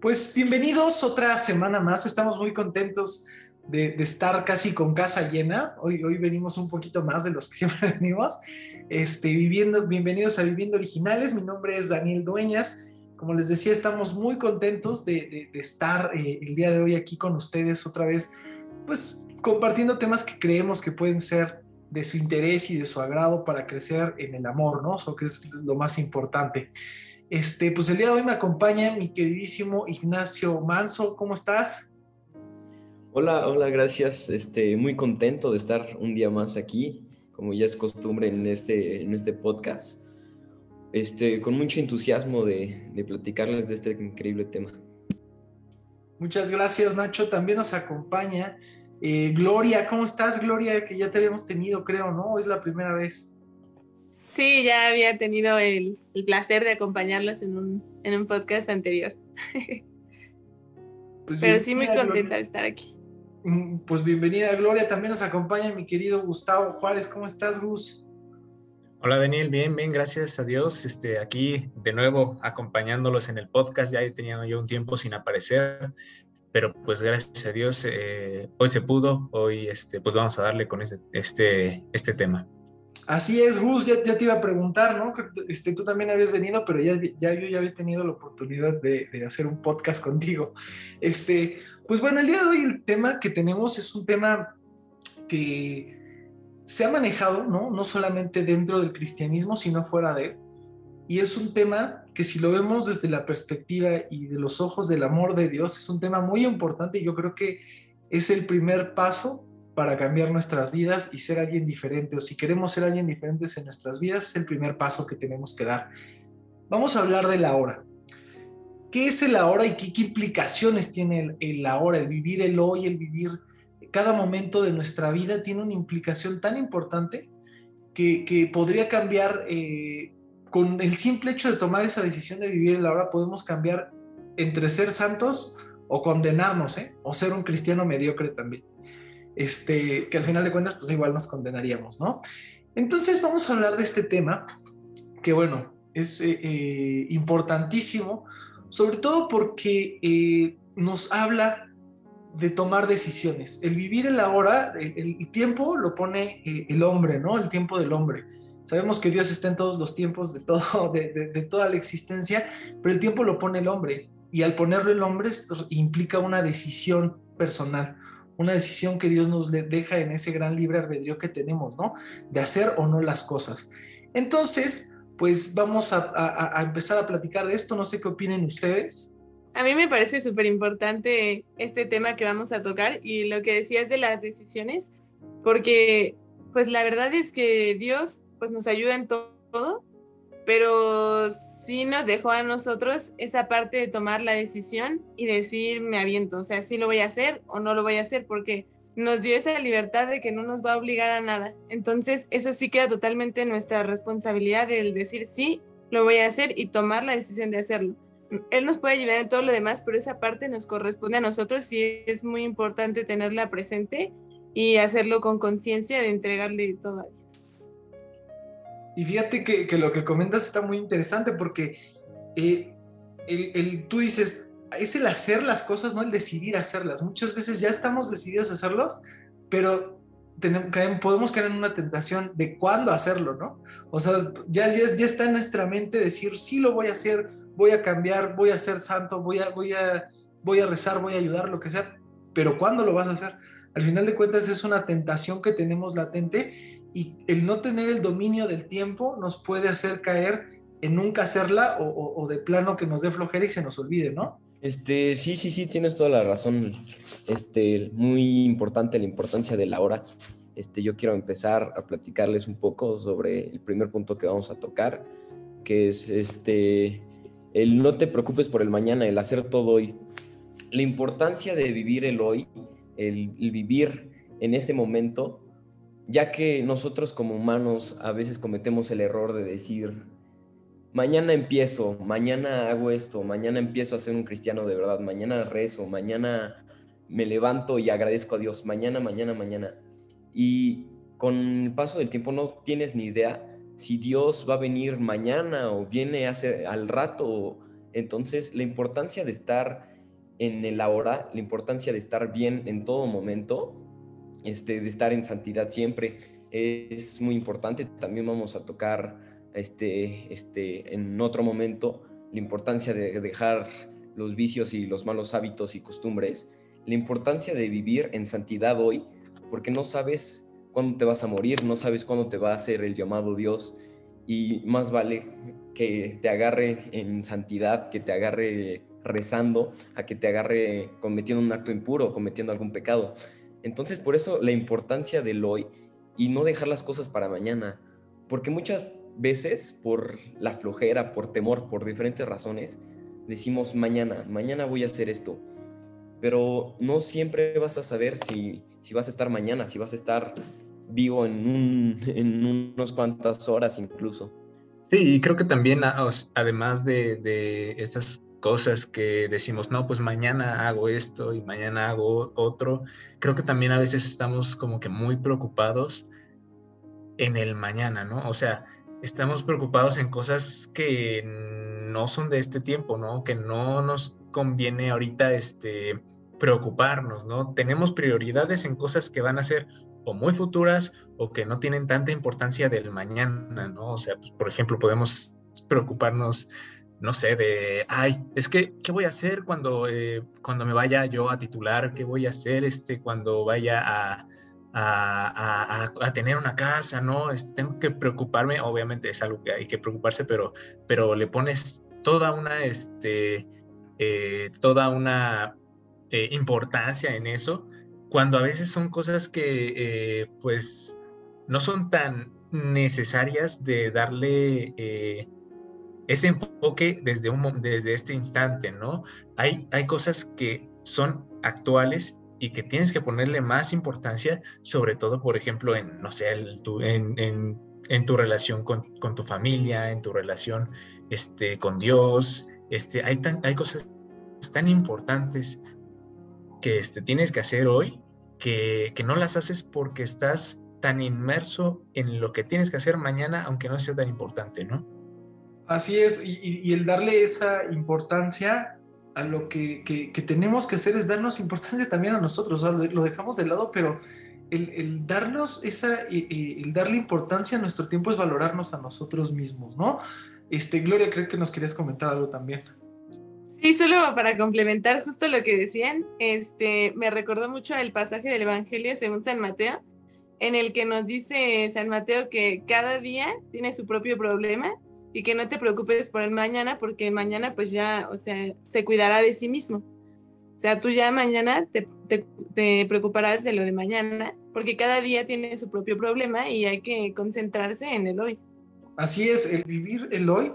Pues bienvenidos otra semana más. Estamos muy contentos de, estar casi con casa llena. Hoy, hoy venimos un poquito más de los que siempre venimos. Este, viviendo, bienvenidos a Viviendo Originales. Mi nombre es Daniel Dueñas. Como les decía, estamos muy contentos de, estar eh, el día de hoy aquí con ustedes otra vez, pues compartiendo temas que creemos que pueden ser de su interés y de su agrado para crecer en el amor, ¿no? Eso que es lo más importante. Este, pues el día de hoy me acompaña mi queridísimo Ignacio Manso. ¿Cómo estás? Hola, hola, gracias. Este, muy contento de estar un día más aquí, como ya es costumbre en este, en este podcast. Este, con mucho entusiasmo de, de platicarles de este increíble tema. Muchas gracias, Nacho. También nos acompaña eh, Gloria. ¿Cómo estás, Gloria? Que ya te habíamos tenido, creo, ¿no? Es la primera vez. Sí, ya había tenido el, placer de acompañarlos en un, en un podcast anterior. Pues Pero sí muy contenta de estar aquí. Mm, pues bienvenida Gloria, también nos acompaña mi querido Gustavo Juárez. ¿Cómo estás, Gus? Hola Daniel, bien, bien, gracias a Dios. Este, aquí de nuevo acompañándolos en el podcast. Ya he tenido yo un tiempo sin aparecer, pero pues gracias a Dios eh, hoy se pudo. Hoy este, pues vamos a darle con este, este, este tema. Así es, Gus, ya, te iba a preguntar, ¿no? Este, tú también habías venido, pero ya, ya yo ya había tenido la oportunidad de, hacer un podcast contigo. Este, pues bueno, el día de hoy el tema que tenemos es un tema que se ha manejado, ¿no? No solamente dentro del cristianismo, sino fuera de él. Y es un tema que si lo vemos desde la perspectiva y de los ojos del amor de Dios, es un tema muy importante y yo creo que es el primer paso para cambiar nuestras vidas y ser alguien diferente, o si queremos ser alguien diferente en nuestras vidas, es el primer paso que tenemos que dar. Vamos a hablar de la hora. ¿Qué es el ahora y qué, implicaciones tiene el, el, ahora, el vivir el hoy, el vivir cada momento de nuestra vida tiene una implicación tan importante que, que podría cambiar eh, con el simple hecho de tomar esa decisión de vivir el ahora, podemos cambiar entre ser santos o condenarnos, ¿eh? o ser un cristiano mediocre también este, que al final de cuentas, pues igual nos condenaríamos, ¿no? Entonces vamos a hablar de este tema, que bueno, es eh, eh, importantísimo, sobre todo porque eh, nos habla de tomar decisiones. El vivir el ahora, el, tiempo lo pone el hombre, ¿no? El tiempo del hombre. Sabemos que Dios está en todos los tiempos de, todo, de, de toda la existencia, pero el tiempo lo pone el hombre. Y al ponerlo el hombre implica una decisión personal una decisión que Dios nos deja en ese gran libre albedrío que tenemos, ¿no? De hacer o no las cosas. Entonces, pues vamos a, empezar a platicar de esto. No sé qué opinen ustedes. A mí me parece súper importante este tema que vamos a tocar y lo que decías de las decisiones, porque pues la verdad es que Dios pues nos ayuda en todo, pero sí nos dejó a nosotros esa parte de tomar la decisión y decir, me aviento, o sea, sí lo voy a hacer o no lo voy a hacer, porque nos dio esa libertad de que no nos va a obligar a nada. Entonces, eso sí queda totalmente nuestra responsabilidad del decir, sí, lo voy a hacer y tomar la decisión de hacerlo. Él nos puede ayudar en todo lo demás, pero esa parte nos corresponde a nosotros y es muy importante tenerla presente y hacerlo con conciencia de entregarle todo a Dios. Y fíjate que, que, lo que comentas está muy interesante porque eh, el, el, tú dices, es el hacer las cosas, no el decidir hacerlas. Muchas veces ya estamos decididos a hacerlos, pero tenemos, podemos caer en una tentación de cuándo hacerlo, ¿no? O sea, ya, ya, ya, está en nuestra mente decir, sí lo voy a hacer, voy a cambiar, voy a ser santo, voy a, voy a, voy a rezar, voy a ayudar, lo que sea, pero ¿cuándo lo vas a hacer? Al final de cuentas es una tentación que tenemos latente y el no tener el dominio del tiempo nos puede hacer caer en nunca hacerla o, de plano que nos dé flojera y se nos olvide, ¿no? Este, sí, sí, sí, tienes toda la razón. Este, muy importante la importancia de la hora. Este, yo quiero empezar a platicarles un poco sobre el primer punto que vamos a tocar, que es este, el no te preocupes por el mañana, el hacer todo hoy. La importancia de vivir el hoy, el, el vivir en ese momento, ya que nosotros como humanos a veces cometemos el error de decir, mañana empiezo, mañana hago esto, mañana empiezo a ser un cristiano de verdad, mañana rezo, mañana me levanto y agradezco a Dios, mañana, mañana, mañana. Y con el paso del tiempo no tienes ni idea si Dios va a venir mañana o viene hace, al rato Entonces, la importancia de estar en el ahora, la importancia de estar bien en todo momento, este, de estar en santidad siempre, es muy importante. También vamos a tocar este, este, en otro momento la importancia de dejar los vicios y los malos hábitos y costumbres, la importancia de vivir en santidad hoy, porque no sabes cuándo te vas a morir, no sabes cuándo te va a hacer el llamado Dios y más vale que te agarre en santidad, que te agarre rezando, a que te agarre cometiendo un acto impuro, cometiendo algún pecado. Entonces, por eso la importancia del hoy y no dejar las cosas para mañana, porque muchas veces por la flojera, por temor, por diferentes razones, decimos mañana, mañana voy a hacer esto, pero no siempre vas a saber si, si vas a estar mañana, si vas a estar vivo en, un, en unas cuantas horas incluso. Sí, y creo que también, además de, de, estas cosas que decimos, no, pues mañana hago esto y mañana hago otro, creo que también a veces estamos como que muy preocupados en el mañana, ¿no? O sea, estamos preocupados en cosas que no son de este tiempo, ¿no? Que no nos conviene ahorita este, preocuparnos, ¿no? Tenemos prioridades en cosas que van a ser o muy futuras o que no tienen tanta importancia del mañana, ¿no? O sea, pues, por ejemplo, podemos preocuparnos, no sé, de, ay, es que, ¿qué voy a hacer cuando, eh, cuando me vaya yo a titular? ¿Qué voy a hacer este, cuando vaya a, a, tener una casa, ¿no? Este, tengo que preocuparme, obviamente es algo que hay que preocuparse, pero, pero le pones toda una, este, eh, toda una eh, importancia en eso, cuando a veces son cosas que, pues, no son tan necesarias de darle ese enfoque desde, un, desde este instante, ¿no? Hay, cosas que son actuales y que tienes que ponerle más importancia, sobre todo, por ejemplo, en, no sé, en, en, tu relación con, con, tu familia, en tu relación este, con Dios. Este, hay, tan, hay cosas tan importantes que este, tienes que hacer hoy que, que no las haces porque estás tan inmerso en lo que tienes que hacer mañana, aunque no sea tan importante, ¿no? Así es, y, y el darle esa importancia a lo que, que, tenemos que hacer es darnos importancia también a nosotros, lo dejamos de lado, pero el, el darnos esa, el darle importancia a nuestro tiempo es valorarnos a nosotros mismos, ¿no? Este, Gloria, creo que nos querías comentar algo también. Sí, solo para complementar justo lo que decían, este, me recordó mucho el pasaje del Evangelio según San Mateo, en el que nos dice San Mateo que cada día tiene su propio problema y que no te preocupes por el mañana porque el mañana pues ya, o sea, se cuidará de sí mismo. O sea, tú ya mañana te, te, preocuparás de lo de mañana porque cada día tiene su propio problema y hay que concentrarse en el hoy. Así es, el vivir el hoy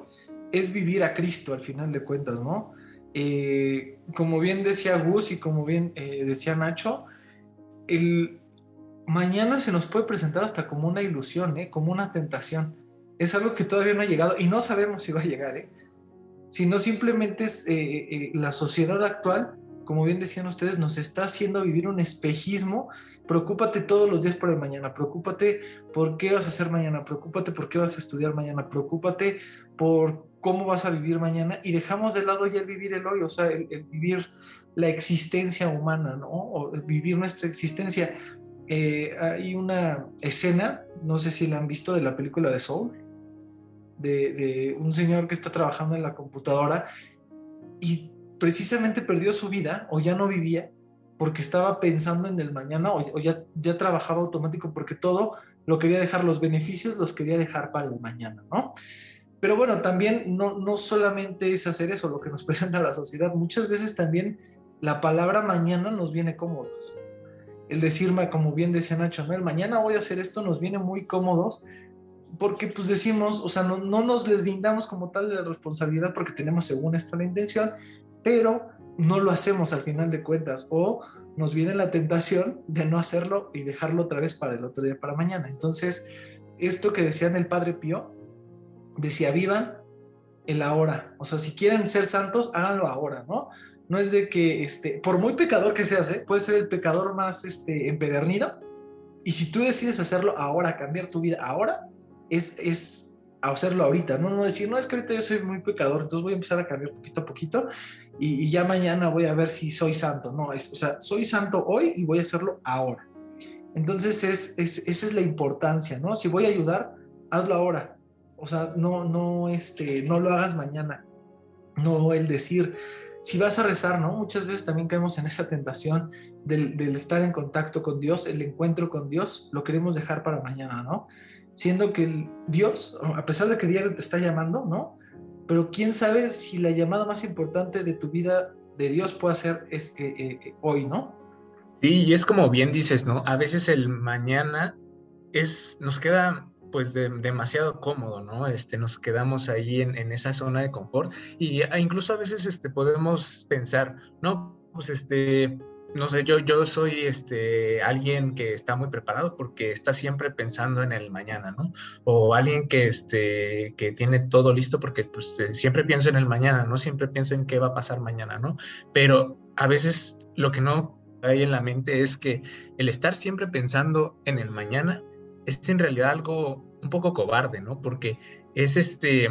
es vivir a Cristo al final de cuentas, ¿no? Eh, como bien decía Gus y como bien eh, decía Nacho, el mañana se nos puede presentar hasta como una ilusión, ¿eh? como una tentación es algo que todavía no ha llegado y no sabemos si va a llegar, ¿eh? sino simplemente eh, eh, la sociedad actual, como bien decían ustedes, nos está haciendo vivir un espejismo. Preocúpate todos los días por el mañana, preocúpate por qué vas a hacer mañana, preocúpate por qué vas a estudiar mañana, preocúpate por cómo vas a vivir mañana y dejamos de lado ya el vivir el hoy, o sea, el, vivir la existencia humana, ¿no? O vivir nuestra existencia. hay una escena, no sé si la han visto, de la película de Soul, de, un señor que está trabajando en la computadora y precisamente perdió su vida o ya no vivía porque estaba pensando en el mañana o, ya, ya trabajaba automático porque todo lo quería dejar, los beneficios los quería dejar para el mañana, ¿no? Pero bueno, también no, no solamente es hacer eso lo que nos presenta la sociedad, muchas veces también la palabra mañana nos viene cómodos. El decirme, como bien decía Nacho, ¿no? el mañana voy a hacer esto nos viene muy cómodos porque pues decimos, o sea, no, no nos deslindamos como tal de la responsabilidad porque tenemos según esto la intención, pero no lo hacemos al final de cuentas o nos viene la tentación de no hacerlo y dejarlo otra vez para el otro día, para mañana. Entonces, esto que decían el Padre Pío, decía, vivan el ahora. O sea, si quieren ser santos, háganlo ahora, ¿no? No es de que, este, por muy pecador que seas, ¿eh? ser el pecador más este, empedernido, y si tú decides hacerlo ahora, cambiar tu vida ahora, es, a hacerlo ahorita, ¿no? No decir, no, es que ahorita yo soy muy pecador, entonces voy a empezar a cambiar poquito a poquito y, ya mañana voy a ver si soy santo. No, es, o sea, soy santo hoy y voy a hacerlo ahora. Entonces, es, esa es la importancia, ¿no? Si voy a ayudar, hazlo ahora. O sea, no, no, este, no lo hagas mañana. No el decir, si vas a rezar, ¿no? Muchas veces también caemos en esa tentación del, del estar en contacto con Dios, el encuentro con Dios, lo queremos dejar para mañana, ¿no? Siendo que Dios, a pesar de que diario te está llamando, ¿no? Pero quién sabe si la llamada más importante de tu vida de Dios puede ser es, eh, eh, hoy, ¿no? Sí, y es como bien dices, ¿no? A veces el mañana es, nos queda pues demasiado cómodo, ¿no? Este, nos quedamos ahí en, en, esa zona de confort y incluso a veces este, podemos pensar, no, pues este, no sé, yo, yo soy este, alguien que está muy preparado porque está siempre pensando en el mañana, ¿no? O alguien que, este, que tiene todo listo porque pues, eh, siempre pienso en el mañana, ¿no? Siempre pienso en qué va a pasar mañana, ¿no? Pero a veces lo que no hay en la mente es que el estar siempre pensando en el mañana es en realidad algo un poco cobarde, ¿no? Porque es este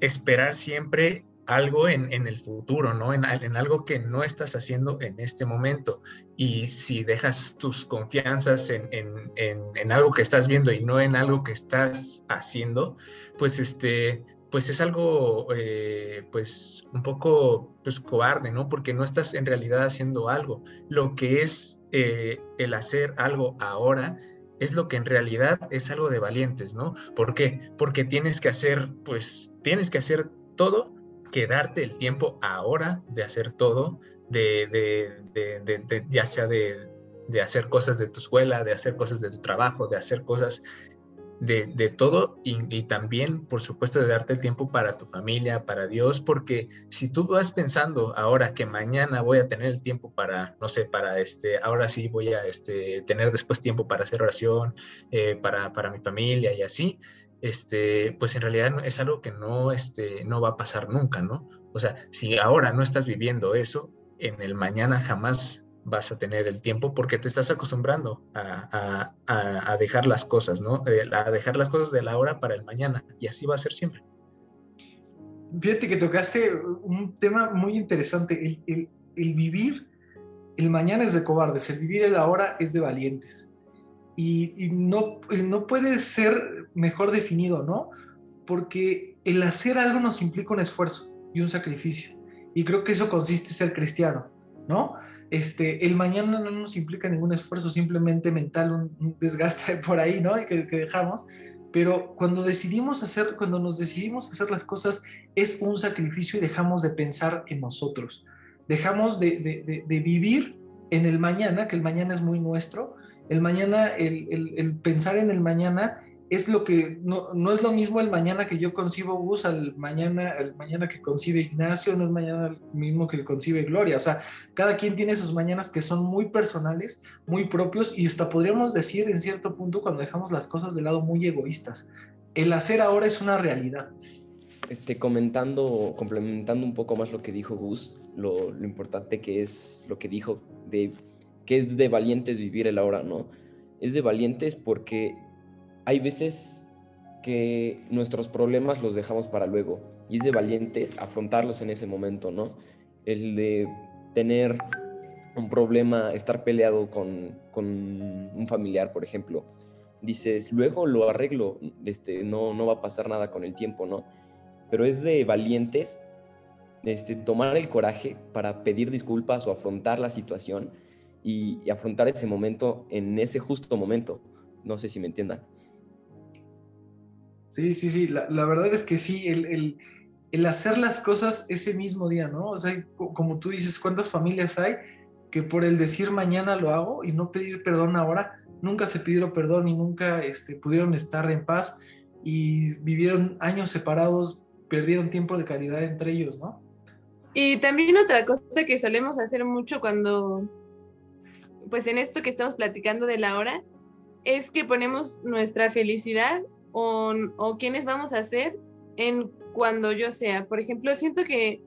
esperar siempre algo en, el futuro, ¿no? En, algo que no estás haciendo en este momento. Y si dejas tus confianzas en, algo que estás viendo y no en algo que estás haciendo, pues este, pues es algo, eh, pues un poco, pues cobarde, ¿no? Porque no estás en realidad haciendo algo. Lo que es eh, el hacer algo ahora es lo que en realidad es algo de valientes, ¿no? ¿Por qué? Porque tienes que hacer, pues, tienes que hacer todo que darte el tiempo ahora de hacer todo, de, de, ya sea de, hacer cosas de tu escuela, de hacer cosas de tu trabajo, de hacer cosas de, todo y, también, por supuesto, de darte el tiempo para tu familia, para Dios, porque si tú vas pensando ahora que mañana voy a tener el tiempo para, no sé, para este, ahora sí voy a este, tener después tiempo para hacer oración, eh, para, para mi familia y así, este, pues en realidad es algo que no, este, no va a pasar nunca, ¿no? O sea, si ahora no estás viviendo eso, en el mañana jamás vas a tener el tiempo porque te estás acostumbrando a, dejar las cosas, ¿no? A dejar las cosas de la hora para el mañana y así va a ser siempre. Fíjate que tocaste un tema muy interesante, el, vivir el mañana es de cobardes, el vivir el ahora es de valientes y, no, no puede ser mejor definido, ¿no? Porque el hacer algo nos implica un esfuerzo y un sacrificio. Y creo que eso consiste en ser cristiano, ¿no? Este, el mañana no nos implica ningún esfuerzo, simplemente mental, un, desgaste por ahí, ¿no? Que, que dejamos. Pero cuando decidimos hacer, cuando nos decidimos hacer las cosas, es un sacrificio y dejamos de pensar en nosotros. Dejamos de, de, de vivir en el mañana, que el mañana es muy nuestro, el mañana, el, pensar en el mañana es lo que, no, no, es lo mismo el mañana que yo concibo Gus al mañana, el mañana que concibe Ignacio, no es mañana el mismo que concibe Gloria. O sea, cada quien tiene sus mañanas que son muy personales, muy propios y hasta podríamos decir en cierto punto cuando dejamos las cosas de lado muy egoístas. El hacer ahora es una realidad. Este, comentando, complementando un poco más lo que dijo Gus, lo, lo importante que es lo que dijo de que es de valientes vivir el ahora, ¿no? Es de valientes porque hay veces que nuestros problemas los dejamos para luego y es de valientes afrontarlos en ese momento, ¿no? El de tener un problema, estar peleado con, un familiar, por ejemplo, dices, luego lo arreglo, este, no, no va a pasar nada con el tiempo, ¿no? Pero es de valientes este, tomar el coraje para pedir disculpas o afrontar la situación y, afrontar ese momento en ese justo momento. No sé si me entiendan. Sí, sí, sí, la, verdad es que sí, el, el, el, hacer las cosas ese mismo día, ¿no? O sea, como tú dices, ¿cuántas familias hay que por el decir mañana lo hago y no pedir perdón ahora, nunca se pidieron perdón y nunca este, pudieron estar en paz y vivieron años separados, perdieron tiempo de calidad entre ellos, ¿no? Y también otra cosa que solemos hacer mucho cuando pues en esto que estamos platicando de la hora, es que ponemos nuestra felicidad o, o quiénes vamos a ser en cuando yo sea. Por ejemplo, siento que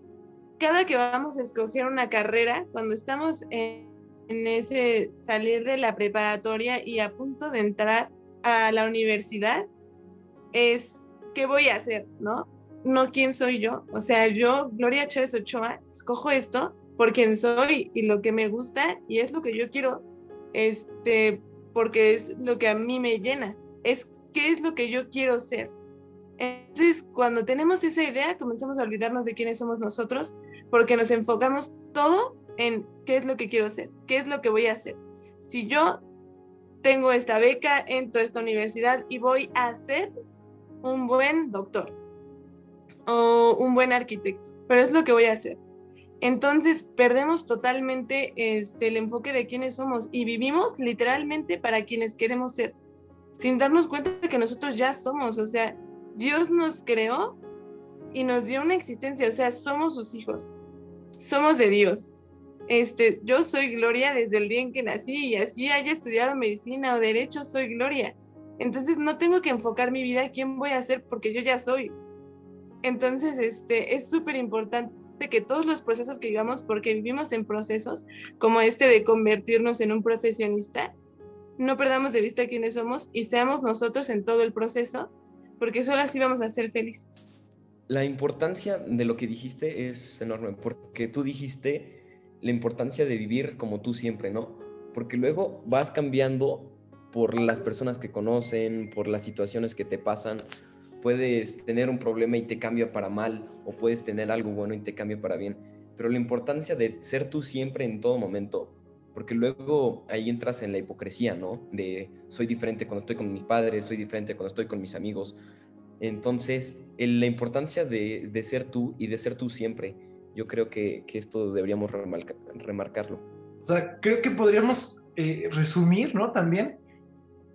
cada que vamos a escoger una carrera, cuando estamos en, ese salir de la preparatoria y a punto de entrar a la universidad, es qué voy a hacer, ¿no? No quién soy yo. O sea, yo, Gloria Chávez Ochoa, escojo esto por quién soy y lo que me gusta y es lo que yo quiero, este, porque es lo que a mí me llena. Es qué es lo que yo quiero ser. Entonces, cuando tenemos esa idea, comenzamos a olvidarnos de quiénes somos nosotros, porque nos enfocamos todo en qué es lo que quiero hacer, qué es lo que voy a hacer. Si yo tengo esta beca, entro a esta universidad y voy a ser un buen doctor o un buen arquitecto, pero es lo que voy a hacer. Entonces perdemos totalmente este, el enfoque de quiénes somos y vivimos literalmente para quienes queremos ser, sin darnos cuenta de que nosotros ya somos, o sea, Dios nos creó y nos dio una existencia, o sea, somos sus hijos, somos de Dios. Este, yo soy Gloria desde el día en que nací y así haya estudiado medicina o derecho, soy Gloria. Entonces no tengo que enfocar mi vida a quién voy a ser porque yo ya soy. Entonces, este, es súper importante que todos los procesos que vivamos, porque vivimos en procesos como este de convertirnos en un profesionista, no perdamos de vista quiénes somos y seamos nosotros en todo el proceso, porque solo así vamos a ser felices. La importancia de lo que dijiste es enorme, porque tú dijiste la importancia de vivir como tú siempre, ¿no? Porque luego vas cambiando por las personas que conocen, por las situaciones que te pasan. Puedes tener un problema y te cambia para mal, o puedes tener algo bueno y te cambia para bien. Pero la importancia de ser tú siempre en todo momento, porque luego ahí entras en la hipocresía, ¿no? De soy diferente cuando estoy con mis padres, soy diferente cuando estoy con mis amigos. Entonces, la importancia de, de ser tú y de ser tú siempre yo creo que, esto deberíamos remarcarlo. O sea, creo que podríamos eh, resumir, ¿no? También,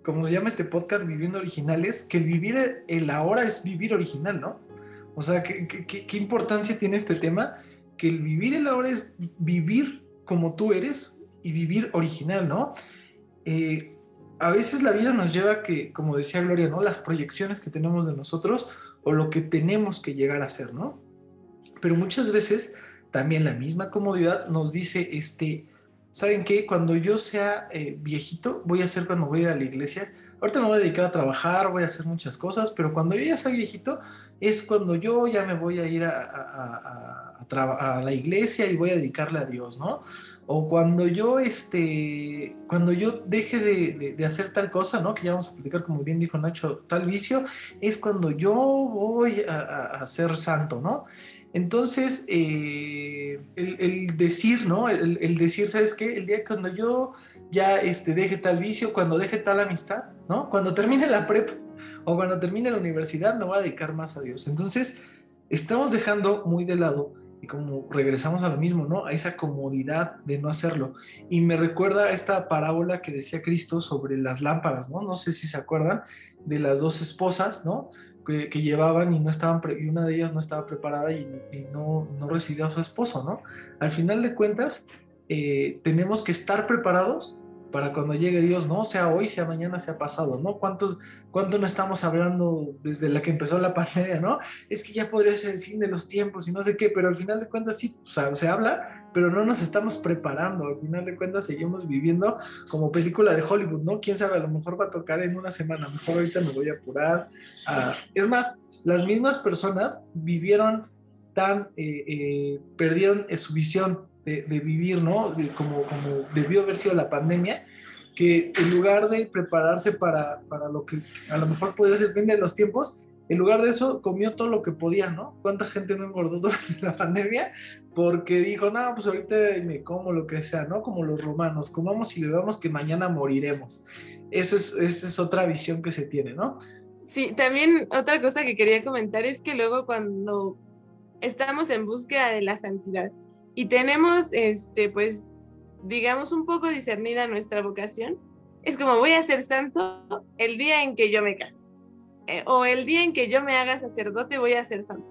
como se llama este podcast, Viviendo Originales, que el vivir el ahora es vivir original, ¿no? O sea, ¿qué, qué, importancia tiene este tema? Que el vivir el ahora es vivir como tú eres y vivir original, ¿no? Eh, a veces la vida nos lleva a que, como decía Gloria, ¿no? Las proyecciones que tenemos de nosotros o lo que tenemos que llegar a ser, ¿no? pero muchas veces también la misma comodidad nos dice, este, ¿saben qué? Cuando yo sea eh, viejito, voy a hacer cuando voy a ir a la iglesia. Ahorita me voy a dedicar a trabajar, voy a hacer muchas cosas, pero cuando yo ya sea viejito, es cuando yo ya me voy a ir a, a, la iglesia y voy a dedicarle a Dios, ¿no? O cuando yo, este, cuando yo deje de, de, hacer tal cosa, ¿no? Que ya vamos a platicar, como bien dijo Nacho, tal vicio, es cuando yo voy a, ser santo, ¿no? Entonces, eh, el, decir, ¿no? El, decir, ¿sabes qué? El día cuando yo ya este, deje tal vicio, cuando deje tal amistad, ¿no? Cuando termine la prepa o cuando termine la universidad, me voy a dedicar más a Dios. Entonces, estamos dejando muy de lado como regresamos a lo mismo, ¿no? A esa comodidad de no hacerlo. Y me recuerda esta parábola que decía Cristo sobre las lámparas, ¿no? No sé si se acuerdan de las dos esposas, ¿no? que, llevaban y no estaban y una de ellas no estaba preparada y, no, no, recibió a su esposo, ¿no? Al final de cuentas, eh, tenemos que estar preparados para cuando llegue Dios, ¿no? Sea hoy, sea mañana, sea pasado, ¿no? ¿Cuántos, ¿Cuánto no estamos hablando desde la que empezó la pandemia, ¿no? Es que ya podría ser el fin de los tiempos y no sé qué, pero al final de cuentas sí, o sea, se habla, pero no nos estamos preparando. Al final de cuentas seguimos viviendo como película de Hollywood, ¿no? Quién sabe, a lo mejor va a tocar en una semana, mejor ahorita me voy a apurar. es más, las mismas personas vivieron tan, eh, eh, perdieron su visión de, vivir, ¿no? como, como debió haber sido la pandemia, que en lugar de prepararse para, para lo que a lo mejor podría ser el de los tiempos, en lugar de eso, comió todo lo que podía, ¿no? ¿Cuánta gente no engordó durante la pandemia? Porque dijo, no, pues ahorita me como lo que sea, ¿no? Como los romanos, comamos y bebamos que mañana moriremos. Eso es, esa es otra visión que se tiene, ¿no? Sí, también otra cosa que quería comentar es que luego cuando estamos en búsqueda de la santidad y tenemos, este, pues, digamos, un poco discernida nuestra vocación, es como voy a ser santo el día en que yo me case eh, o el día en que yo me haga sacerdote voy a ser santo.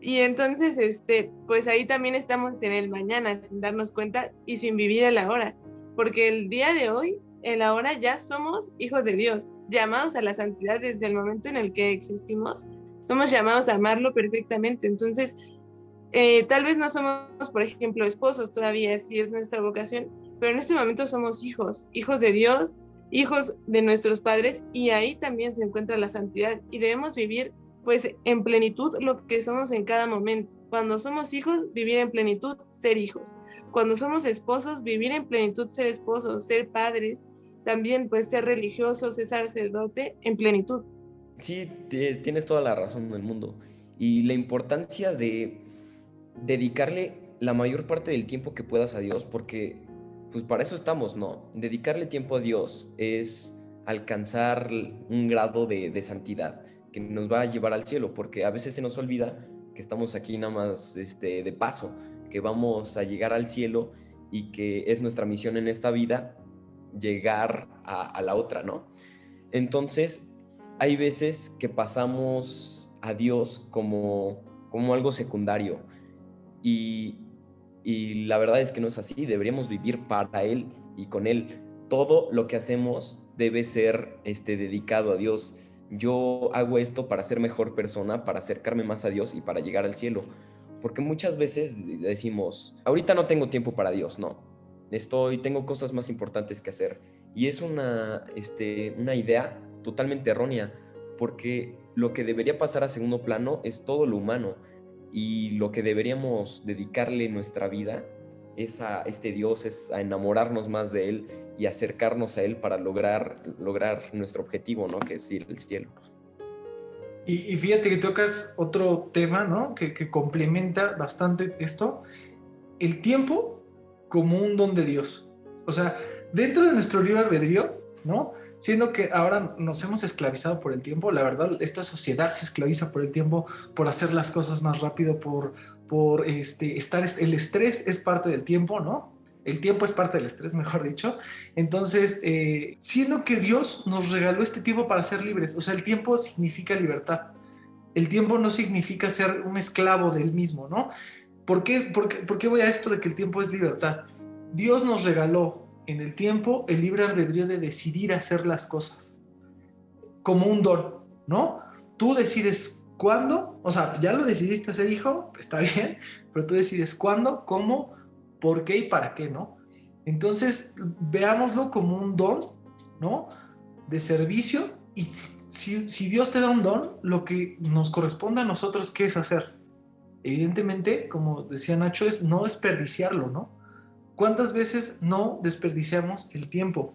Y entonces, este, pues ahí también estamos en el mañana, sin darnos cuenta y sin vivir el ahora, porque el día de hoy, el ahora ya somos hijos de Dios, llamados a la santidad desde el momento en el que existimos, somos llamados a amarlo perfectamente. Entonces, eh, tal vez no somos, por ejemplo, esposos todavía, si es nuestra vocación, pero en este momento somos hijos, hijos de Dios, hijos de nuestros padres y ahí también se encuentra la santidad y debemos vivir pues en plenitud lo que somos en cada momento. Cuando somos hijos, vivir en plenitud, ser hijos. Cuando somos esposos, vivir en plenitud, ser esposos, ser padres, también pues ser religiosos, ser sacerdote en plenitud. Sí, tienes toda la razón del mundo. Y la importancia de dedicarle la mayor parte del tiempo que puedas a Dios, porque pues para eso estamos, ¿no? Dedicarle tiempo a Dios es alcanzar un grado de, de santidad que nos va a llevar al cielo, porque a veces se nos olvida que estamos aquí nada más este, de paso, que vamos a llegar al cielo y que es nuestra misión en esta vida llegar a, la otra, ¿no? Entonces, hay veces que pasamos a Dios como, como algo secundario y, la verdad es que no es así, deberíamos vivir para Él y con Él. Todo lo que hacemos debe ser este, dedicado a Dios yo hago esto para ser mejor persona, para acercarme más a Dios y para llegar al cielo. Porque muchas veces decimos, ahorita no tengo tiempo para Dios, no. Estoy, tengo cosas más importantes que hacer. Y es una, este, una idea totalmente errónea, porque lo que debería pasar a segundo plano es todo lo humano. Y lo que deberíamos dedicarle nuestra vida es a este Dios, es a enamorarnos más de Él y acercarnos a Él para lograr, lograr nuestro objetivo, ¿no? Que es ir al cielo. Y, fíjate que tocas otro tema, ¿no? Que, que complementa bastante esto, el tiempo como un don de Dios. O sea, dentro de nuestro libre albedrío, ¿no? Siendo que ahora nos hemos esclavizado por el tiempo, la verdad, esta sociedad se esclaviza por el tiempo, por hacer las cosas más rápido, por, por este, estar, el estrés es parte del tiempo, ¿no? El tiempo es parte del estrés, mejor dicho. Entonces, eh, siendo que Dios nos regaló este tiempo para ser libres, o sea, el tiempo significa libertad. El tiempo no significa ser un esclavo del mismo, ¿no? ¿Por qué, por qué, por qué voy a esto de que el tiempo es libertad? Dios nos regaló en el tiempo el libre albedrío de decidir hacer las cosas como un don, ¿no? Tú decides cuándo, o sea, ya lo decidiste ser hijo, está bien, pero tú decides cuándo, cómo, por qué y para qué, ¿no? Entonces, veámoslo como un don, ¿no? De servicio y si, Dios te da un don, lo que nos corresponde a nosotros, ¿qué es hacer? Evidentemente, como decía Nacho, es no desperdiciarlo, ¿no? ¿Cuántas veces no desperdiciamos el tiempo?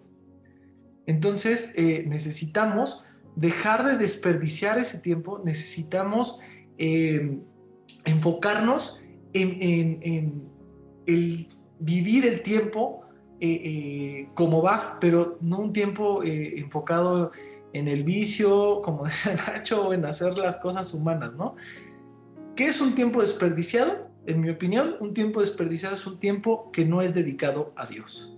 Entonces, eh, necesitamos dejar de desperdiciar ese tiempo, necesitamos eh, enfocarnos en, el vivir el tiempo eh, eh, como va, pero no un tiempo enfocado en el vicio, como decía Nacho, en hacer las cosas humanas, ¿no? ¿Qué es un tiempo desperdiciado? En mi opinión, un tiempo desperdiciado es un tiempo que no es dedicado a Dios.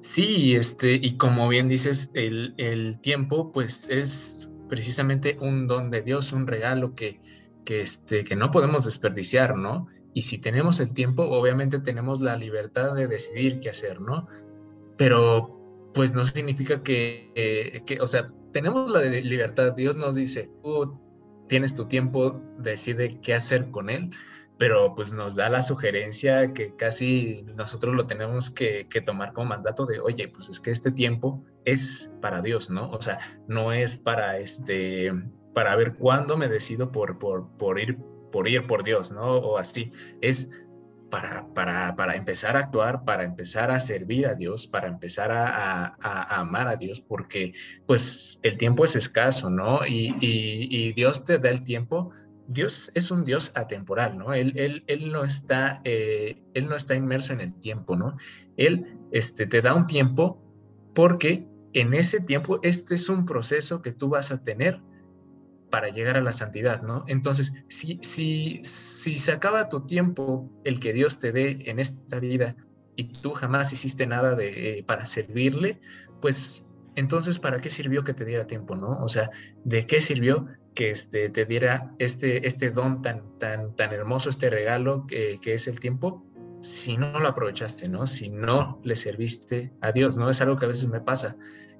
Sí, este, y como bien dices, el, tiempo, pues es precisamente un don de Dios, un regalo que, que, este, que no podemos desperdiciar, ¿no? Y si tenemos el tiempo, obviamente tenemos la libertad de decidir qué hacer, ¿no? Pero pues no significa que, eh, que o sea, tenemos la libertad. Dios nos dice, tú tienes tu tiempo, decide qué hacer con él, pero pues nos da la sugerencia que casi nosotros lo tenemos que, tomar como mandato de, oye, pues es que este tiempo es para Dios, ¿no? O sea, no es para este, para ver cuándo me decido por, por, por ir por ir por Dios, ¿no? O así. Es para, para, para, empezar a actuar, para empezar a servir a Dios, para empezar a, amar a Dios, porque pues el tiempo es escaso, ¿no? Y, Dios te da el tiempo. Dios es un Dios atemporal, ¿no? Él, él, él no, está, eh, él no está inmerso en el tiempo, ¿no? Él este, te da un tiempo porque en ese tiempo este es un proceso que tú vas a tener para llegar a la santidad, ¿no? Entonces, si, si, si se acaba tu tiempo, el que Dios te dé en esta vida, y tú jamás hiciste nada de, eh, para servirle, pues entonces, ¿para qué sirvió que te diera tiempo, no? O sea, ¿de qué sirvió que este, te diera este, este don tan, tan, tan hermoso, este regalo que, que es el tiempo? si no lo aprovechaste, ¿no? Si no le serviste a Dios, ¿no? Es algo que a veces me pasa.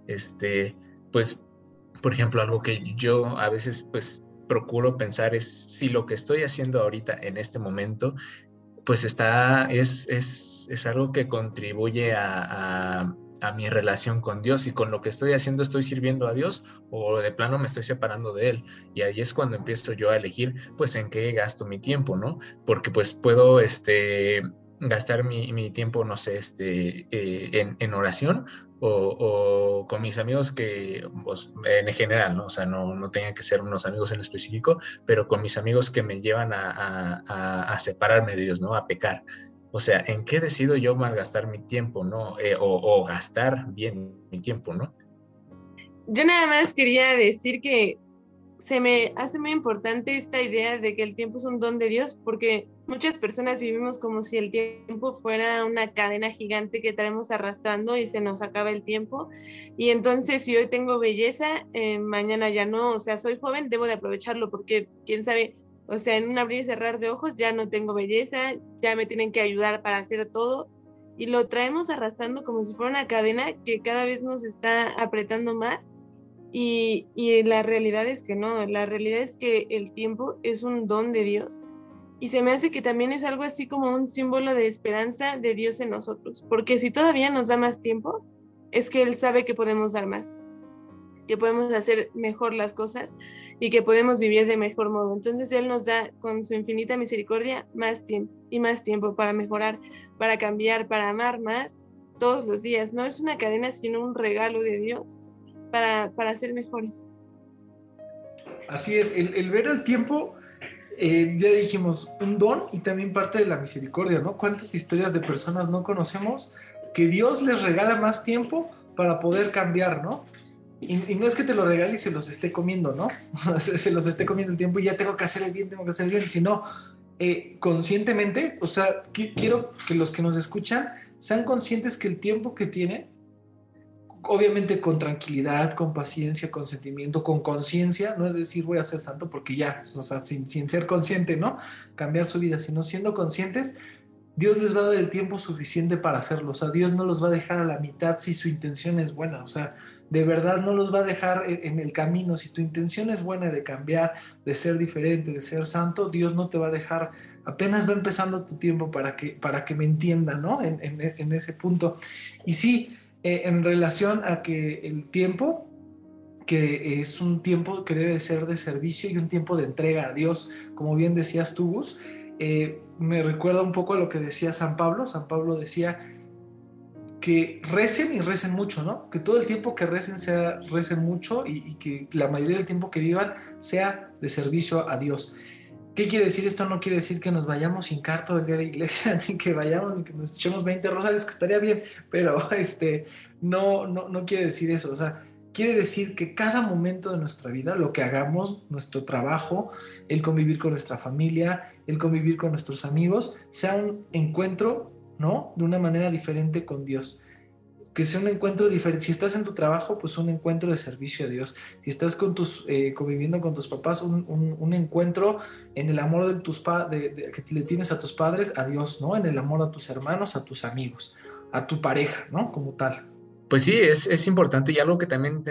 Este, pues por ejemplo, algo que yo a veces pues procuro pensar es si lo que estoy haciendo ahorita en este momento pues está, es, es, es algo que contribuye a mi relación con Dios y con lo que estoy haciendo estoy sirviendo a Dios o de plano me estoy separando de Él. Y ahí es cuando empiezo yo a elegir pues en qué gasto mi tiempo, ¿no? Porque pues puedo este, gastar mi, tiempo, no sé, este, eh, en, oración o, con mis amigos que, pues, en general, ¿no? O sea, no, no tengan que ser unos amigos en específico, pero con mis amigos que me llevan a, a separarme de Dios, ¿no? A pecar. O sea, ¿en qué decido yo malgastar mi tiempo, no? Eh, o, gastar bien mi tiempo, ¿no? Yo nada más quería decir que se me hace muy importante esta idea de que el tiempo es un don de Dios, porque muchas personas vivimos como si el tiempo fuera una cadena gigante que traemos arrastrando y se nos acaba el tiempo. Y entonces si hoy tengo belleza, eh, mañana ya no, o sea, soy joven, debo de aprovecharlo porque quién sabe o sea, en un abrir y cerrar de ojos ya no tengo belleza, ya me tienen que ayudar para hacer todo. Y lo traemos arrastrando como si fuera una cadena que cada vez nos está apretando más. Y, y la realidad es que no, la realidad es que el tiempo es un don de Dios. Y se me hace que también es algo así como un símbolo de esperanza de Dios en nosotros. Porque si todavía nos da más tiempo, es que Él sabe que podemos dar más, que podemos hacer mejor las cosas y que podemos vivir de mejor modo. Entonces Él nos da con su infinita misericordia más tiempo y más tiempo para mejorar, para cambiar, para amar más todos los días. No es una cadena, sino un regalo de Dios para, para ser mejores. Así es, el, ver el tiempo, eh, ya dijimos, un don y también parte de la misericordia, ¿no? ¿Cuántas historias de personas no conocemos que Dios les regala más tiempo para poder cambiar, ¿no? Y, no es que te lo regale y se los esté comiendo, ¿no? se, los esté comiendo el tiempo y ya tengo que hacer el bien, tengo que hacer el bien, sino eh, conscientemente, o sea, quiero que los que nos escuchan sean conscientes que el tiempo que tienen, obviamente con tranquilidad, con paciencia, con sentimiento, con conciencia, no es decir voy a ser santo porque ya, o sea, sin, sin ser consciente, ¿no? Cambiar su vida, sino siendo conscientes, Dios les va a dar el tiempo suficiente para hacerlo, o sea, Dios no los va a dejar a la mitad si su intención es buena, o sea, de verdad no los va a dejar en el camino. Si tu intención es buena de cambiar, de ser diferente, de ser santo, Dios no te va a dejar. Apenas va empezando tu tiempo para que, para que me entienda, ¿no? En, ese punto. Y sí, eh, en relación a que el tiempo, que es un tiempo que debe ser de servicio y un tiempo de entrega a Dios, como bien decías tú, Gus, eh, me recuerda un poco a lo que decía San Pablo. San Pablo decía, que recen y recen mucho, ¿no? Que todo el tiempo que recen sea recen mucho y, que la mayoría del tiempo que vivan sea de servicio a Dios. ¿Qué quiere decir esto? No quiere decir que nos vayamos sin carta del día de la iglesia, ni que vayamos, ni que nos echemos 20 rosarios, que estaría bien, pero este, no, no, no quiere decir eso. O sea, quiere decir que cada momento de nuestra vida, lo que hagamos, nuestro trabajo, el convivir con nuestra familia, el convivir con nuestros amigos, sea un encuentro ¿no? De una manera diferente con Dios. Que sea un encuentro diferente. Si estás en tu trabajo, pues un encuentro de servicio a Dios. Si estás con tus, eh, conviviendo con tus papás, un, encuentro en el amor de tus de, que le tienes a tus padres, a Dios, ¿no? En el amor a tus hermanos, a tus amigos, a tu pareja, ¿no? Como tal. Pues sí, es, es importante y algo que también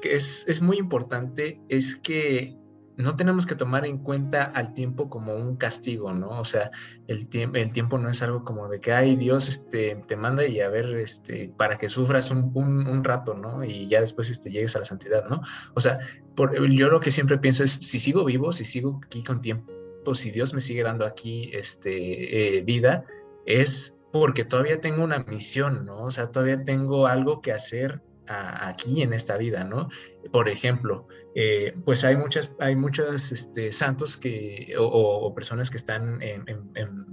que es, es muy importante es que no tenemos que tomar en cuenta al tiempo como un castigo, ¿no? O sea, el, tiempo el tiempo no es algo como de que, ay, Dios este, te manda y a ver, este, para que sufras un, un, rato, ¿no? Y ya después este, llegues a la santidad, ¿no? O sea, por, yo lo que siempre pienso es, si sigo vivo, si sigo aquí con tiempo, si Dios me sigue dando aquí este, eh, vida, es porque todavía tengo una misión, ¿no? O sea, todavía tengo algo que hacer aquí en esta vida, ¿no? Por ejemplo, eh, pues hay muchas, hay muchos este, santos que, o, personas que están en,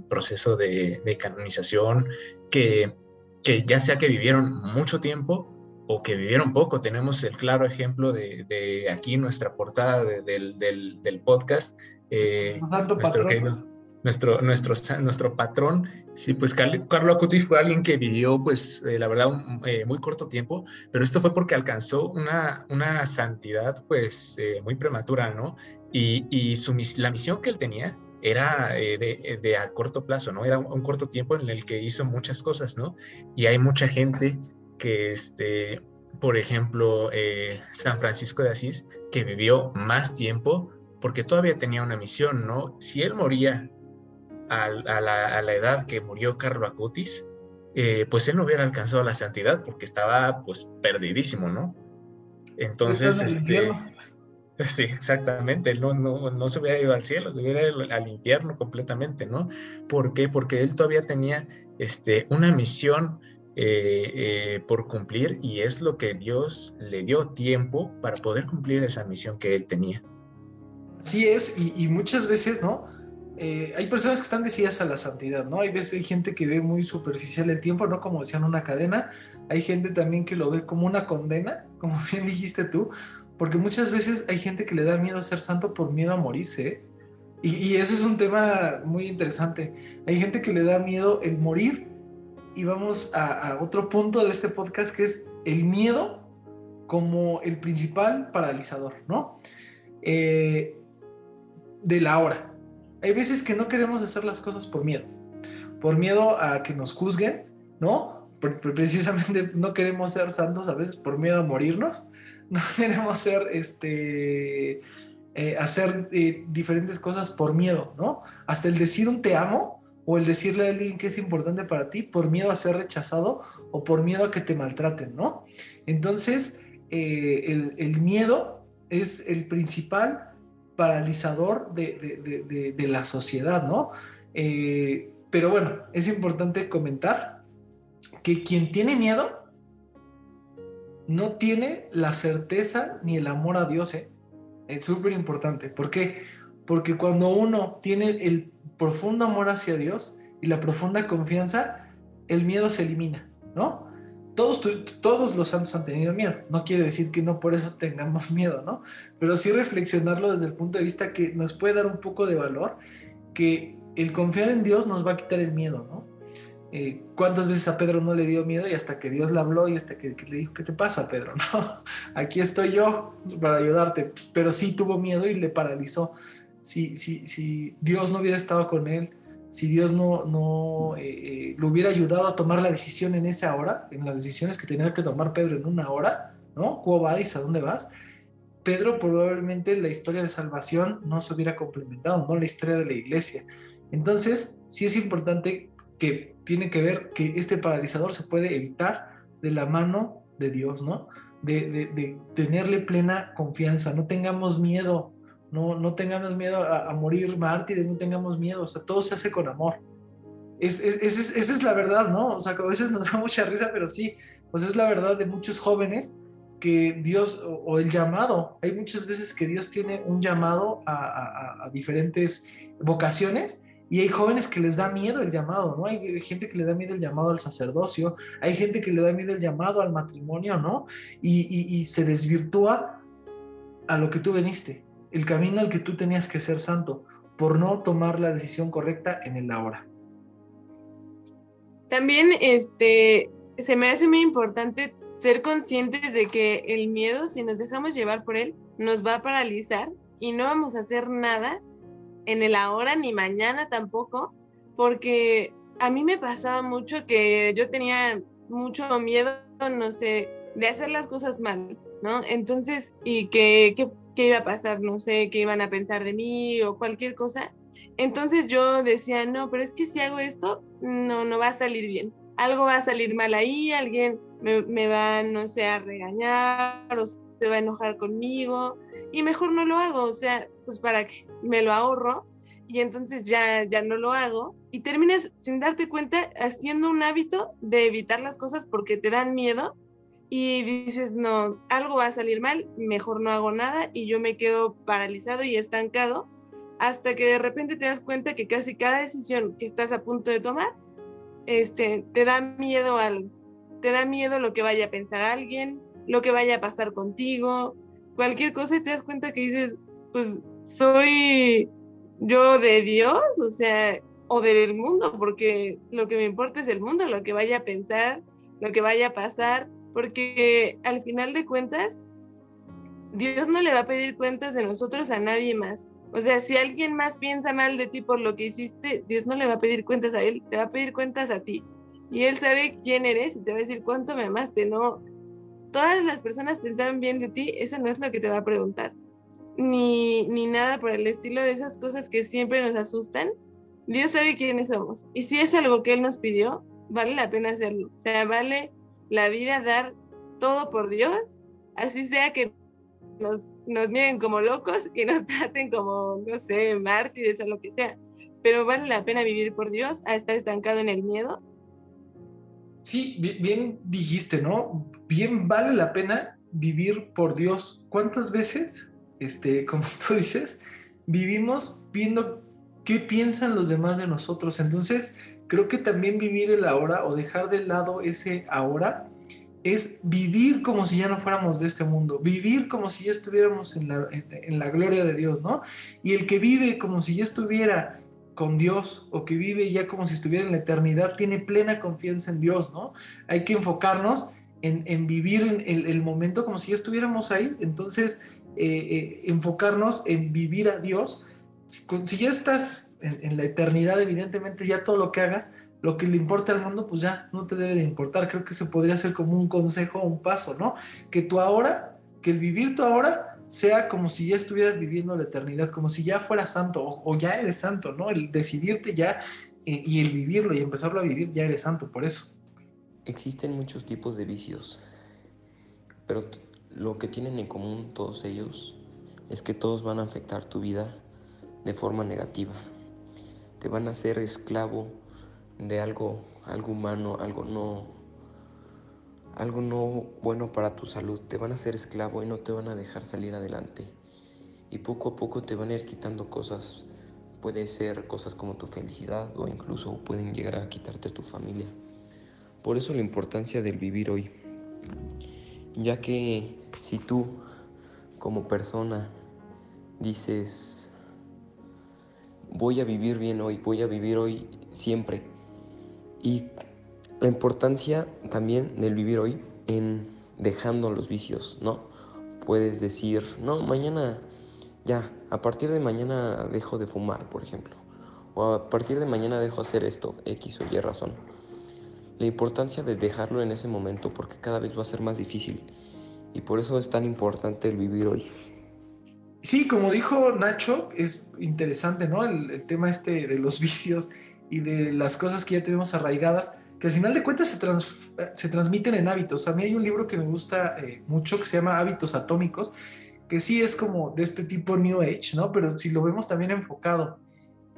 proceso de, canonización, que, que, ya sea que vivieron mucho tiempo o que vivieron poco. Tenemos el claro ejemplo de, de aquí nuestra portada del, del, podcast. Eh, nuestro nuestro, nuestro, nuestro patrón. Sí, pues Carlo Acutis fue alguien que vivió, pues, eh, la verdad, eh, muy corto tiempo, pero esto fue porque alcanzó una, una santidad, pues, eh, muy prematura, ¿no? Y, y su, la misión que él tenía era de, de, a corto plazo, ¿no? Era un, corto tiempo en el que hizo muchas cosas, ¿no? Y hay mucha gente que, este, por ejemplo, San Francisco de Asís, que vivió más tiempo porque todavía tenía una misión, ¿no? Si él moría a, la, edad que murió Carlo Acutis, eh, pues él no hubiera alcanzado la santidad porque estaba pues perdidísimo, ¿no? Entonces, este... Sí, exactamente. Él no, no, no, se hubiera ido al cielo, se hubiera ido al infierno completamente, ¿no? ¿Por qué? Porque él todavía tenía este, una misión eh, eh, por cumplir y es lo que Dios le dio tiempo para poder cumplir esa misión que él tenía. Así es, y, muchas veces, ¿no? Eh, hay personas que están decididas a la santidad, ¿no? Hay gente que ve muy superficial el tiempo, ¿no? Como decían una cadena. Hay gente también que lo ve como una condena, como bien dijiste tú, porque muchas veces hay gente que le da miedo a ser santo por miedo a morirse. ¿eh? Y, ese es un tema muy interesante. Hay gente que le da miedo el morir. Y vamos a, otro punto de este podcast que es el miedo como el principal paralizador, ¿no? Eh, de la hora. Hay veces que no queremos hacer las cosas por miedo. Por miedo a que nos juzguen, ¿no? precisamente no queremos ser santos a veces por miedo a morirnos no queremos ser, este, eh, hacer eh, diferentes cosas por miedo, ¿no? Hasta el decir un te amo o el decirle a alguien que es importante para ti por miedo a ser rechazado o por miedo a que te maltraten, ¿no? Entonces, eh, el, miedo es el principal paralizador de, la sociedad, ¿no? pero bueno, es importante comentar que quien tiene miedo no tiene la certeza ni el amor a Dios. ¿eh? Es súper importante. ¿Por qué? Porque cuando uno tiene el profundo amor hacia Dios y la profunda confianza, el miedo se elimina, ¿no? Todos, todos los santos han tenido miedo. No quiere decir que no por eso tengamos miedo, ¿no? Pero sí reflexionarlo desde el punto de vista que nos puede dar un poco de valor, que el confiar en Dios nos va a quitar el miedo, ¿no? Eh, ¿Cuántas veces a Pedro no le dio miedo y hasta que Dios le habló y hasta que, le dijo, ¿qué te pasa, Pedro? No, aquí estoy yo para ayudarte. Pero sí tuvo miedo y le paralizó. Si, si, si Dios no hubiera estado con él, si Dios no, no eh, eh, lo hubiera ayudado a tomar la decisión en esa hora, en las decisiones que tenía que tomar Pedro en una hora, ¿no? ¿Cómo vas? ¿A dónde vas? Pedro probablemente la historia de salvación no se hubiera complementado, no la historia de la iglesia. Entonces, sí es importante que tiene que ver que este paralizador se puede evitar de la mano de Dios, ¿no? De, tenerle plena confianza, no tengamos miedo, no, no tengamos miedo a, morir mártires, no tengamos miedo, o sea, todo se hace con amor. Es, esa es la verdad, ¿no? O sea, a veces nos da mucha risa, pero sí, pues es la verdad de muchos jóvenes que Dios, o, el llamado, hay muchas veces que Dios tiene un llamado a, a diferentes vocaciones y hay jóvenes que les da miedo el llamado, ¿no? Hay gente que le da miedo el llamado al sacerdocio, hay gente que le da miedo el llamado al matrimonio, ¿no? Y, se desvirtúa a lo que tú veniste, el camino al que tú tenías que ser santo, por no tomar la decisión correcta en el ahora. También este, se me hace muy importante ser conscientes de que el miedo, si nos dejamos llevar por él, nos va a paralizar y no vamos a hacer nada en el ahora ni mañana tampoco, porque a mí me pasaba mucho que yo tenía mucho miedo, no sé, de hacer las cosas mal, ¿no? Entonces, y que, qué iba a pasar, no sé, qué iban a pensar de mí o cualquier cosa. Entonces yo decía, no, pero es que si hago esto, no, no va a salir bien. Algo va a salir mal ahí, alguien me, me va, no sé, a regañar o se va a enojar conmigo y mejor no lo hago, o sea, pues para que me lo ahorro y entonces ya, ya no lo hago y terminas sin darte cuenta haciendo un hábito de evitar las cosas porque te dan miedo y dices, no, algo va a salir mal, mejor no hago nada y yo me quedo paralizado y estancado hasta que de repente te das cuenta que casi cada decisión que estás a punto de tomar, este, te da miedo al, te da miedo lo que vaya a pensar alguien, lo que vaya a pasar contigo, cualquier cosa y te das cuenta que dices, pues soy yo de Dios, o sea, o del mundo, porque lo que me importa es el mundo, lo que vaya a pensar, lo que vaya a pasar, porque al final de cuentas, Dios no le va a pedir cuentas de nosotros a nadie más. O sea, si alguien más piensa mal de ti por lo que hiciste, Dios no le va a pedir cuentas a él, te va a pedir cuentas a ti. Y él sabe quién eres y te va a decir cuánto me amaste, no, todas las personas pensaron bien de ti, eso no es lo que te va a preguntar. Ni, ni nada por el estilo de esas cosas que siempre nos asustan. Dios sabe quiénes somos. Y si es algo que Él nos pidió, vale la pena hacerlo. O sea, vale la vida dar todo por Dios, así sea que nos, nos miren como locos y nos traten como, no sé, mártires o lo que sea. Pero vale la pena vivir por Dios a estar estancado en el miedo. Sí, bien dijiste, ¿no? Bien vale la pena vivir por Dios. ¿Cuántas veces, este, como tú dices, vivimos viendo qué piensan los demás de nosotros? Entonces, creo que también vivir el ahora o dejar de lado ese ahora es vivir como si ya no fuéramos de este mundo, vivir como si ya estuviéramos en la, en, la, gloria de Dios, ¿no? Y el que vive como si ya estuviera con Dios o que vive ya como si estuviera en la eternidad, tiene plena confianza en Dios, ¿no? Hay que enfocarnos en, en vivir en el, el, momento como si ya estuviéramos ahí, entonces eh, eh, enfocarnos en vivir a Dios. Si ya estás en, en la eternidad, evidentemente ya todo lo que hagas lo que le importa al mundo, pues ya no te debe de importar. Creo que se podría ser como un consejo, un paso, ¿no? Que tú ahora, que el vivir tú ahora sea como si ya estuvieras viviendo la eternidad, como si ya fueras santo o, ya eres santo, ¿no? El decidirte ya eh, y el vivirlo y empezarlo a vivir, ya eres santo, por eso. Existen muchos tipos de vicios, pero lo que tienen en común todos ellos es que todos van a afectar tu vida de forma negativa. Te van a hacer esclavo de algo, algo humano, algo no, algo no bueno para tu salud. Te van a hacer esclavo y no te van a dejar salir adelante. Y poco a poco te van a ir quitando cosas. Puede ser cosas como tu felicidad o incluso pueden llegar a quitarte tu familia. Por eso la importancia del vivir hoy. Ya que si tú como persona dices, voy a vivir bien hoy, voy a vivir hoy siempre, y la importancia también del vivir hoy en dejando los vicios, ¿no? Puedes decir, no, mañana ya, a partir de mañana dejo de fumar, por ejemplo. O a partir de mañana dejo hacer esto, X o Y razón. La importancia de dejarlo en ese momento porque cada vez va a ser más difícil. Y por eso es tan importante el vivir hoy. Sí, como dijo Nacho, es interesante, ¿no? El, tema este de los vicios y de las cosas que ya tenemos arraigadas, que al final de cuentas se, transmiten en hábitos. A mí hay un libro que me gusta eh, mucho que se llama Hábitos Atómicos, que sí es como de este tipo New Age, ¿no? Pero si lo vemos también enfocado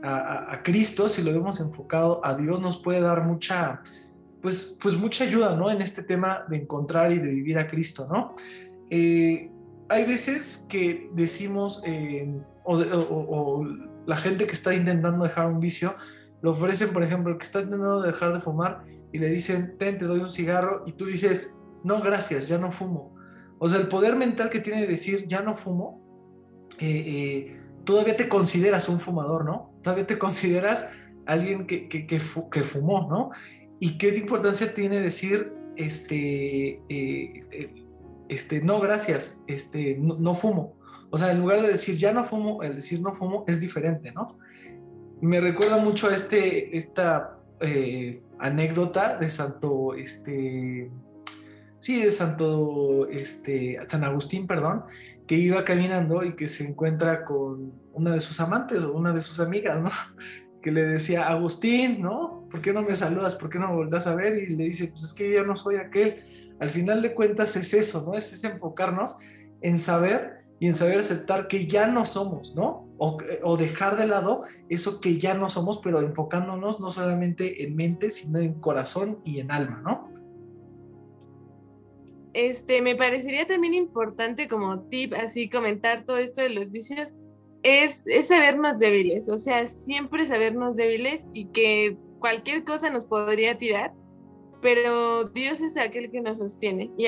a, a, Cristo, si lo vemos enfocado a Dios, nos puede dar mucha, pues, pues mucha ayuda, ¿no? En este tema de encontrar y de vivir a Cristo, ¿no? Eh, hay veces que decimos, eh, o, o, o la gente que está intentando dejar un vicio, lo ofrecen, por ejemplo, el que está intentando dejar de fumar y le dicen, ten, te doy un cigarro, y tú dices, no, gracias, ya no fumo. O sea, el poder mental que tiene de decir, ya no fumo, eh, eh, todavía te consideras un fumador, ¿no? Todavía te consideras alguien que, que, que, fumó, ¿no? Y qué importancia tiene decir, este, eh, este, no, gracias, este, no, fumo. O sea, en lugar de decir ya no fumo, el decir no fumo es diferente, ¿no? me recuerda mucho este, esta eh, anécdota de Santo, este, sí, de Santo, este, San Agustín, perdón, que iba caminando y que se encuentra con una de sus amantes o una de sus amigas, ¿no? Que le decía, Agustín, ¿no? ¿Por qué no me saludas? ¿Por qué no me volvás a ver? Y le dice, pues es que yo no soy aquel. Al final de cuentas es eso, ¿no? Es, enfocarnos en saber y en saber aceptar que ya no somos, ¿no? O, o, dejar de lado eso que ya no somos, pero enfocándonos no solamente en mente, sino en corazón y en alma, ¿no? Este, me parecería también importante como tip, así comentar todo esto de los vicios, es, es sabernos débiles, o sea, siempre sabernos débiles y que cualquier cosa nos podría tirar, pero Dios es aquel que nos sostiene y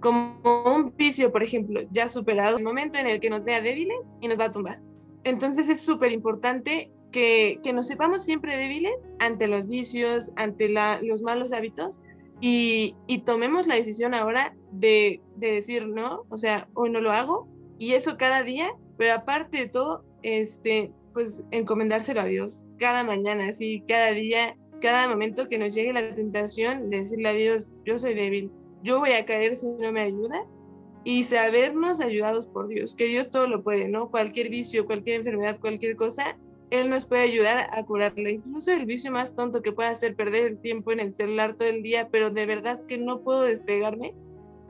como un vicio, por ejemplo, ya superado, el momento en el que nos vea débiles y nos va a tumbar. Entonces es súper importante que, que, nos sepamos siempre débiles ante los vicios, ante la, los malos hábitos y, y, tomemos la decisión ahora de, de, decir no, o sea, hoy no lo hago y eso cada día, pero aparte de todo, este, pues encomendárselo a Dios cada mañana, así, cada día, cada momento que nos llegue la tentación de decirle a Dios, yo soy débil, yo voy a caer si no me ayudas y sabernos ayudados por Dios, que Dios todo lo puede, ¿no? Cualquier vicio, cualquier enfermedad, cualquier cosa, Él nos puede ayudar a curarlo. Incluso el vicio más tonto que puede hacer perder el tiempo en el celular todo el día, pero de verdad que no puedo despegarme.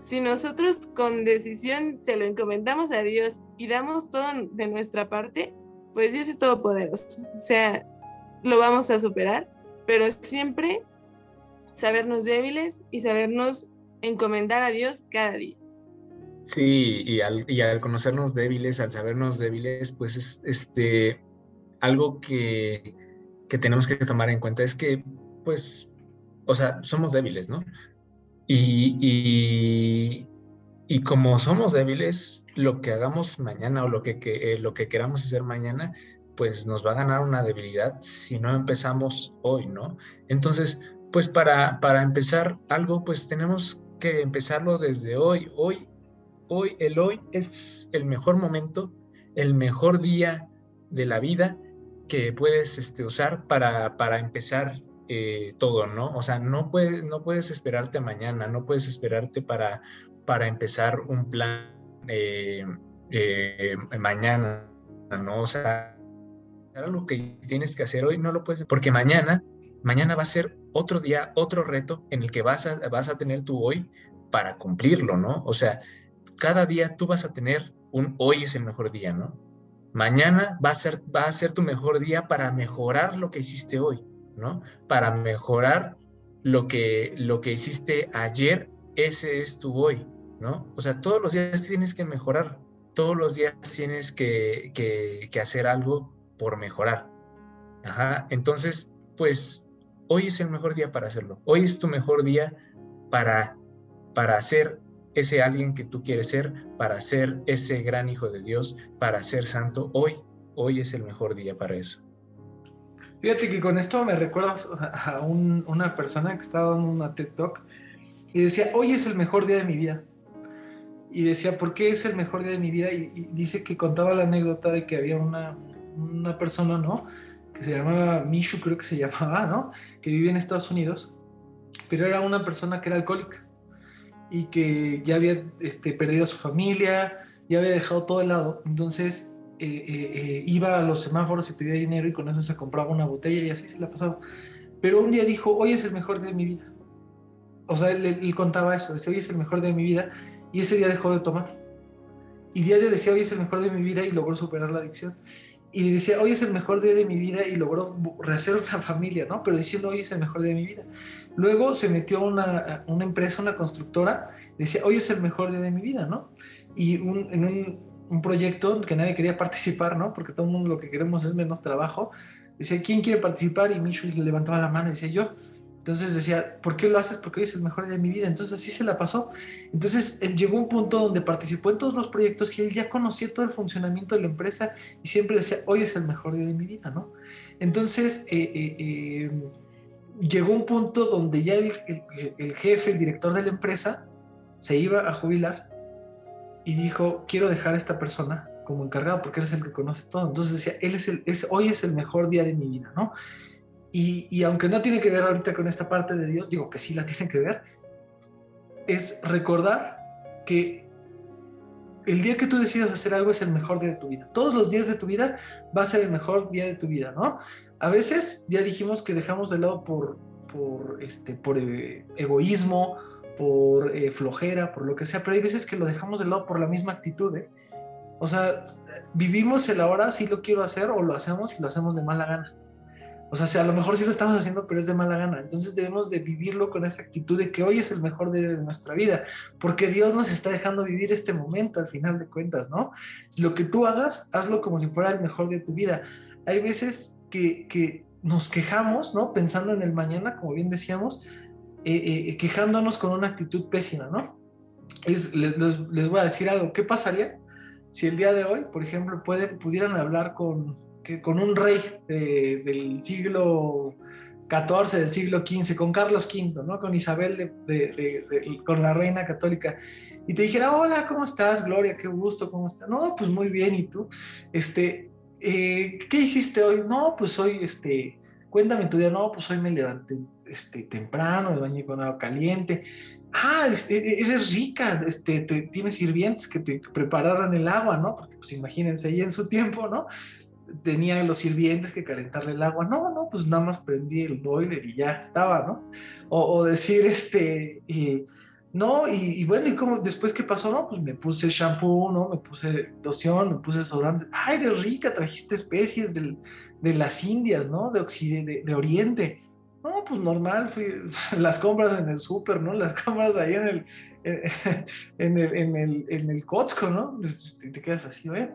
Si nosotros con decisión se lo encomendamos a Dios y damos todo de nuestra parte, pues Dios es todopoderoso. O sea, lo vamos a superar, pero siempre sabernos débiles y sabernos encomendar a Dios cada día. Sí, y al, y al conocernos débiles, al sabernos débiles, pues es este, algo que, que tenemos que tomar en cuenta es que, pues, o sea, somos débiles, ¿no? Y, y, y, como somos débiles, lo que hagamos mañana o lo que, que eh, lo que queramos hacer mañana, pues nos va a ganar una debilidad si no empezamos hoy, ¿no? Entonces, pues para, para empezar algo, pues tenemos que empezarlo desde hoy. Hoy hoy, el hoy es el mejor momento, el mejor día de la vida que puedes este, usar para, para empezar eh, todo, ¿no? O sea, no, puedes no puedes esperarte mañana, no puedes esperarte para, para empezar un plan eh, eh, mañana, ¿no? O sea, lo que tienes que hacer hoy no lo puedes, porque mañana, mañana va a ser otro día, otro reto en el que vas a, vas a tener tu hoy para cumplirlo, ¿no? O sea, cada día tú vas a tener un hoy es el mejor día, ¿no? Mañana va a ser, va a ser tu mejor día para mejorar lo que hiciste hoy, ¿no? Para mejorar lo que, lo que hiciste ayer, ese es tu hoy, ¿no? O sea, todos los días tienes que mejorar, todos los días tienes que, que, hacer algo por mejorar. Ajá, entonces, pues hoy es el mejor día para hacerlo. Hoy es tu mejor día para, para hacer ese alguien que tú quieres ser, para ser ese gran hijo de Dios, para ser santo, hoy, hoy es el mejor día para eso. Fíjate que con esto me recuerdas a una persona que estaba en una TED Talk y decía, hoy es el mejor día de mi vida. Y decía, ¿por qué es el mejor día de mi vida? Y, dice que contaba la anécdota de que había una, una persona, ¿no? Que se llamaba Mishu, creo que se llamaba, ¿no? Que vivía en Estados Unidos, pero era una persona que era alcohólica y que ya había este, perdido a su familia, ya había dejado todo de lado. Entonces eh, eh, eh, iba a los semáforos y pedía dinero y con eso se compraba una botella y así se la pasaba. Pero un día dijo, hoy es el mejor de mi vida. O sea, él, contaba eso, decía, hoy es el mejor de mi vida y ese día dejó de tomar. Y diario decía, hoy es el mejor de mi vida y logró superar la adicción y decía, hoy es el mejor día de mi vida y logró rehacer una familia, ¿no? Pero diciendo, hoy es el mejor día de mi vida. Luego se metió a una, una, empresa, una constructora, decía, hoy es el mejor día de mi vida, ¿no? Y un, en un, un, proyecto que nadie quería participar, ¿no? Porque todo el mundo lo que queremos es menos trabajo. Decía, ¿quién quiere participar? Y Michu levantaba la mano y decía, yo. Entonces decía, ¿por qué lo haces? Porque hoy es el mejor día de mi vida. Entonces así se la pasó. Entonces eh, llegó un punto donde participó en todos los proyectos y él ya conocía todo el funcionamiento de la empresa y siempre decía, hoy es el mejor día de mi vida, ¿no? Entonces eh, eh, llegó un punto donde ya el, el, jefe, el director de la empresa, se iba a jubilar y dijo, quiero dejar a esta persona como encargado porque él es el que conoce todo. Entonces decía, él es el, es, hoy es el mejor día de mi vida, ¿no? Y, aunque no tiene que ver ahorita con esta parte de Dios, digo que sí la tiene que ver, es recordar que el día que tú decidas hacer algo es el mejor día de tu vida. Todos los días de tu vida va a ser el mejor día de tu vida, ¿no? A veces ya dijimos que dejamos de lado por, por, este, por eh, egoísmo, por eh, flojera, por lo que sea, pero hay veces que lo dejamos de lado por la misma actitud, ¿eh? O sea, vivimos el ahora, si lo quiero hacer, o lo hacemos y lo hacemos de mala gana. O sea, si a lo mejor sí lo estamos haciendo, pero es de mala gana. Entonces debemos de vivirlo con esa actitud de que hoy es el mejor día de nuestra vida, porque Dios nos está dejando vivir este momento al final de cuentas, ¿no? Lo que tú hagas, hazlo como si fuera el mejor de tu vida. Hay veces que, que nos quejamos, ¿no? Pensando en el mañana, como bien decíamos, eh, eh, quejándonos con una actitud pésima, ¿no? Es, les, les, voy a decir algo. ¿Qué pasaría si el día de hoy, por ejemplo, pudieran hablar con que con un rey del siglo XIV, del siglo XV, con Carlos V, ¿no? con Isabel, de, con la reina católica, y te dijera, hola, ¿cómo estás, Gloria? Qué gusto, ¿cómo estás? No, pues muy bien, ¿y tú? Este, eh, ¿Qué hiciste hoy? No, pues hoy, este, cuéntame tu día, no, pues hoy me levanté este, temprano, me bañé con agua caliente. Ah, e, e, eres rica, este, te, tienes sirvientes que te prepararon el agua, ¿no? Porque pues imagínense, ahí en su tiempo, ¿no? Tenía los sirvientes que calentarle el agua. No, no, pues nada más prendí el boiler y ya estaba, ¿no? O, decir, este, no, y, bueno, y como después que pasó, no, pues me puse shampoo, ¿no? Me puse loción, me puse desodorante. Ay, eres rica, trajiste especies de las Indias, ¿no? De, Occidente, de Oriente. No, pues normal, fui las compras en el súper, ¿no? Las compras ahí en el, en el, en el, en el Costco, ¿no? Te, te quedas así, ¿eh?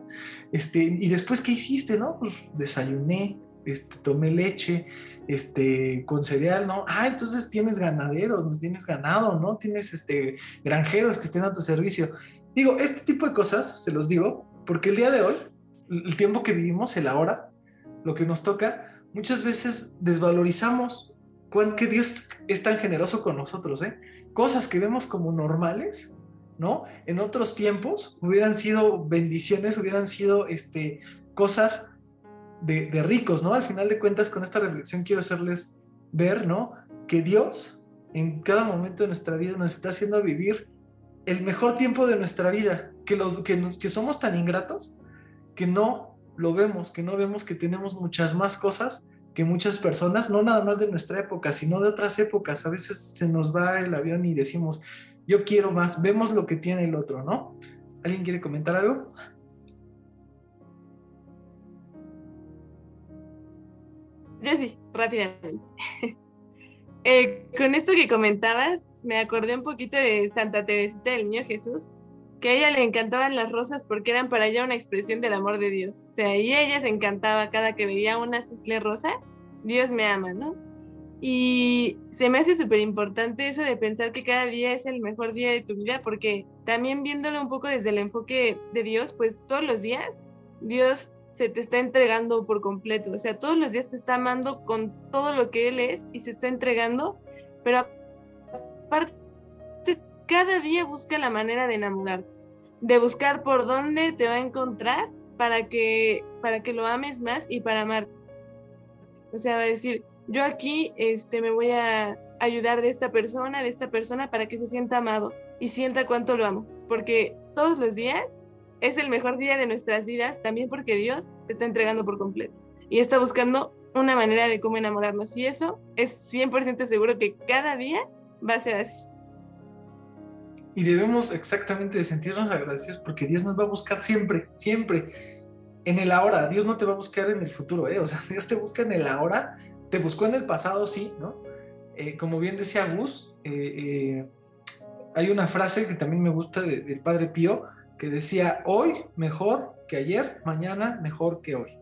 Este, y después, ¿qué hiciste, no? Pues desayuné, este, tomé leche, este, con cereal, ¿no? Ah, entonces tienes ganaderos, tienes ganado, ¿no? Tienes, este, granjeros que estén a tu servicio. Digo, este tipo de cosas, se los digo, porque el día de hoy, el tiempo que vivimos, el ahora, lo que nos toca, muchas veces desvalorizamos que Dios es tan generoso con nosotros, ¿eh? Cosas que vemos como normales, ¿no? En otros tiempos hubieran sido bendiciones, hubieran sido este, cosas de, de, ricos, ¿no? Al final de cuentas, con esta reflexión quiero hacerles ver, ¿no? Que Dios en cada momento de nuestra vida nos está haciendo vivir el mejor tiempo de nuestra vida, que, los, que, que somos tan ingratos que no lo vemos, que no vemos que tenemos muchas más cosas que muchas personas, no nada más de nuestra época, sino de otras épocas, a veces se nos va el avión y decimos, yo quiero más, vemos lo que tiene el otro, ¿no? ¿Alguien quiere comentar algo? Yo sí, rápidamente. Eh, con esto que comentabas, me acordé un poquito de Santa Teresita del Niño Jesús, que a ella le encantaban las rosas porque eran para ella una expresión del amor de Dios. O sea, y ella se encantaba cada que veía una simple rosa, Dios me ama, ¿no? Y se me hace súper importante eso de pensar que cada día es el mejor día de tu vida, porque también viéndolo un poco desde el enfoque de Dios, pues todos los días Dios se te está entregando por completo, o sea, todos los días te está amando con todo lo que Él es y se está entregando, pero aparte cada día busca la manera de enamorarte, de buscar por dónde te va a encontrar para que, para que lo ames más y para amar. O sea, va a decir, yo aquí este, me voy a ayudar de esta persona, de esta persona, para que se sienta amado y sienta cuánto lo amo. Porque todos los días es el mejor día de nuestras vidas, también porque Dios se está entregando por completo y está buscando una manera de cómo enamorarnos. Y eso es 100% seguro que cada día va a ser así y debemos exactamente de sentirnos agradecidos porque Dios nos va a buscar siempre, siempre en el ahora. Dios no te va a buscar en el futuro, ¿eh? O sea, Dios te busca en el ahora, te buscó en el pasado, sí, ¿no? Eh, como bien decía Gus, eh, eh, hay una frase que también me gusta del Padre Pío que decía, hoy mejor que ayer, mañana mejor que hoy.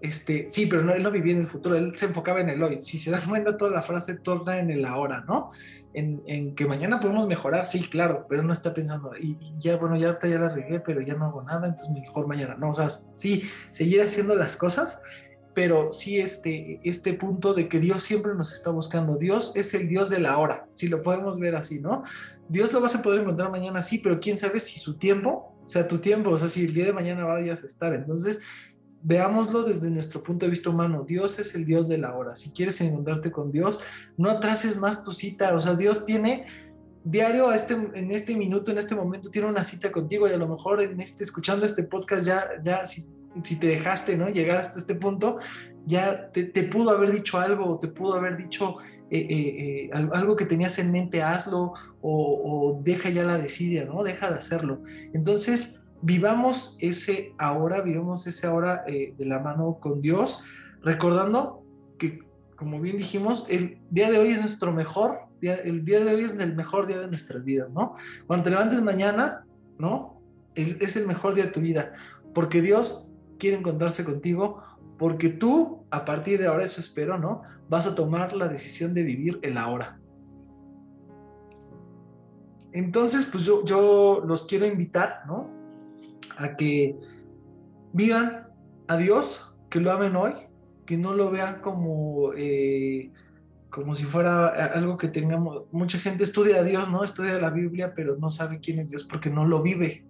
Este, sí, pero no, él no vivía en el futuro, él se enfocaba en el hoy. Si se dan cuenta, toda la frase torna en el ahora, ¿no? En, que mañana podemos mejorar, sí, claro, pero no está pensando, y, ya, bueno, ya ahorita ya la regué, pero ya no hago nada, entonces mejor mañana. No, o sea, sí, seguir haciendo las cosas, pero sí este, este punto de que Dios siempre nos está buscando. Dios es el Dios de la hora, si lo podemos ver así, ¿no? Dios lo vas a poder encontrar mañana, sí, pero quién sabe si su tiempo sea tu tiempo, o sea, si el día de mañana vayas a estar. Entonces, veámoslo desde nuestro punto de vista humano. Dios es el Dios de la hora. Si quieres encontrarte con Dios, no atrases más tu cita. O sea, Dios tiene diario a este, en este minuto, en este momento, tiene una cita contigo y a lo mejor en este, escuchando este podcast ya, ya si, si te dejaste, ¿no? Llegar hasta este punto, ya te, pudo haber dicho algo o te pudo haber dicho eh, eh, eh, algo que tenías en mente, hazlo o, o deja ya la desidia, ¿no? Deja de hacerlo. Entonces, vivamos ese ahora, vivamos ese ahora eh, de la mano con Dios, recordando que, como bien dijimos, el día de hoy es nuestro mejor, día, el día de hoy es el mejor día de nuestras vidas, ¿no? Cuando te levantes mañana, ¿no? es el mejor día de tu vida, porque Dios quiere encontrarse contigo, porque tú, a partir de ahora, eso espero, ¿no? Vas a tomar la decisión de vivir el ahora. Entonces, pues yo, yo los quiero invitar, ¿no? A que vivan a Dios, que lo amen hoy, que no lo vean como, eh, como si fuera algo que tengamos. Mucha gente estudia a Dios, ¿no? Estudia la Biblia, pero no sabe quién es Dios porque no lo vive.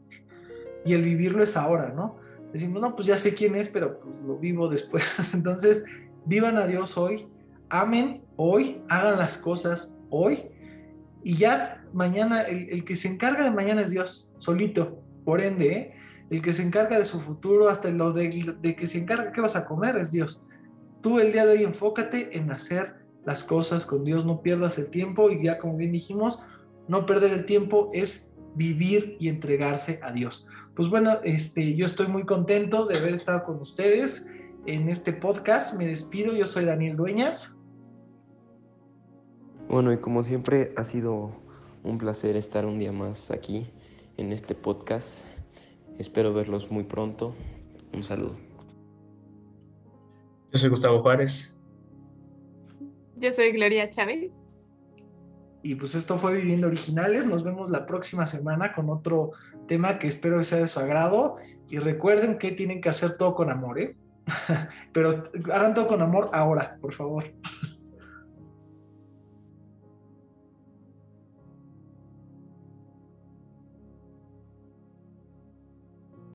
Y el vivirlo es ahora, ¿no? Decimos, no, pues ya sé quién es, pero pues lo vivo después. Entonces, vivan a Dios hoy, amen hoy, hagan las cosas hoy y ya mañana, el, el que se encarga de mañana es Dios, solito. Por ende, ¿eh? El que se encarga de su futuro, hasta lo de, de que se encarga qué vas a comer, es Dios. Tú el día de hoy enfócate en hacer las cosas con Dios, no pierdas el tiempo y ya como bien dijimos, no perder el tiempo es vivir y entregarse a Dios. Pues bueno, este, yo estoy muy contento de haber estado con ustedes en este podcast. Me despido, yo soy Daniel Dueñas. Bueno, y como siempre ha sido un placer estar un día más aquí en este podcast. Espero verlos muy pronto. Un saludo. Yo soy Gustavo Juárez. Yo soy Gloria Chávez. Y pues esto fue Viviendo Originales. Nos vemos la próxima semana con otro tema que espero sea de su agrado. Y recuerden que tienen que hacer todo con amor, ¿eh? Pero hagan todo con amor ahora, por favor.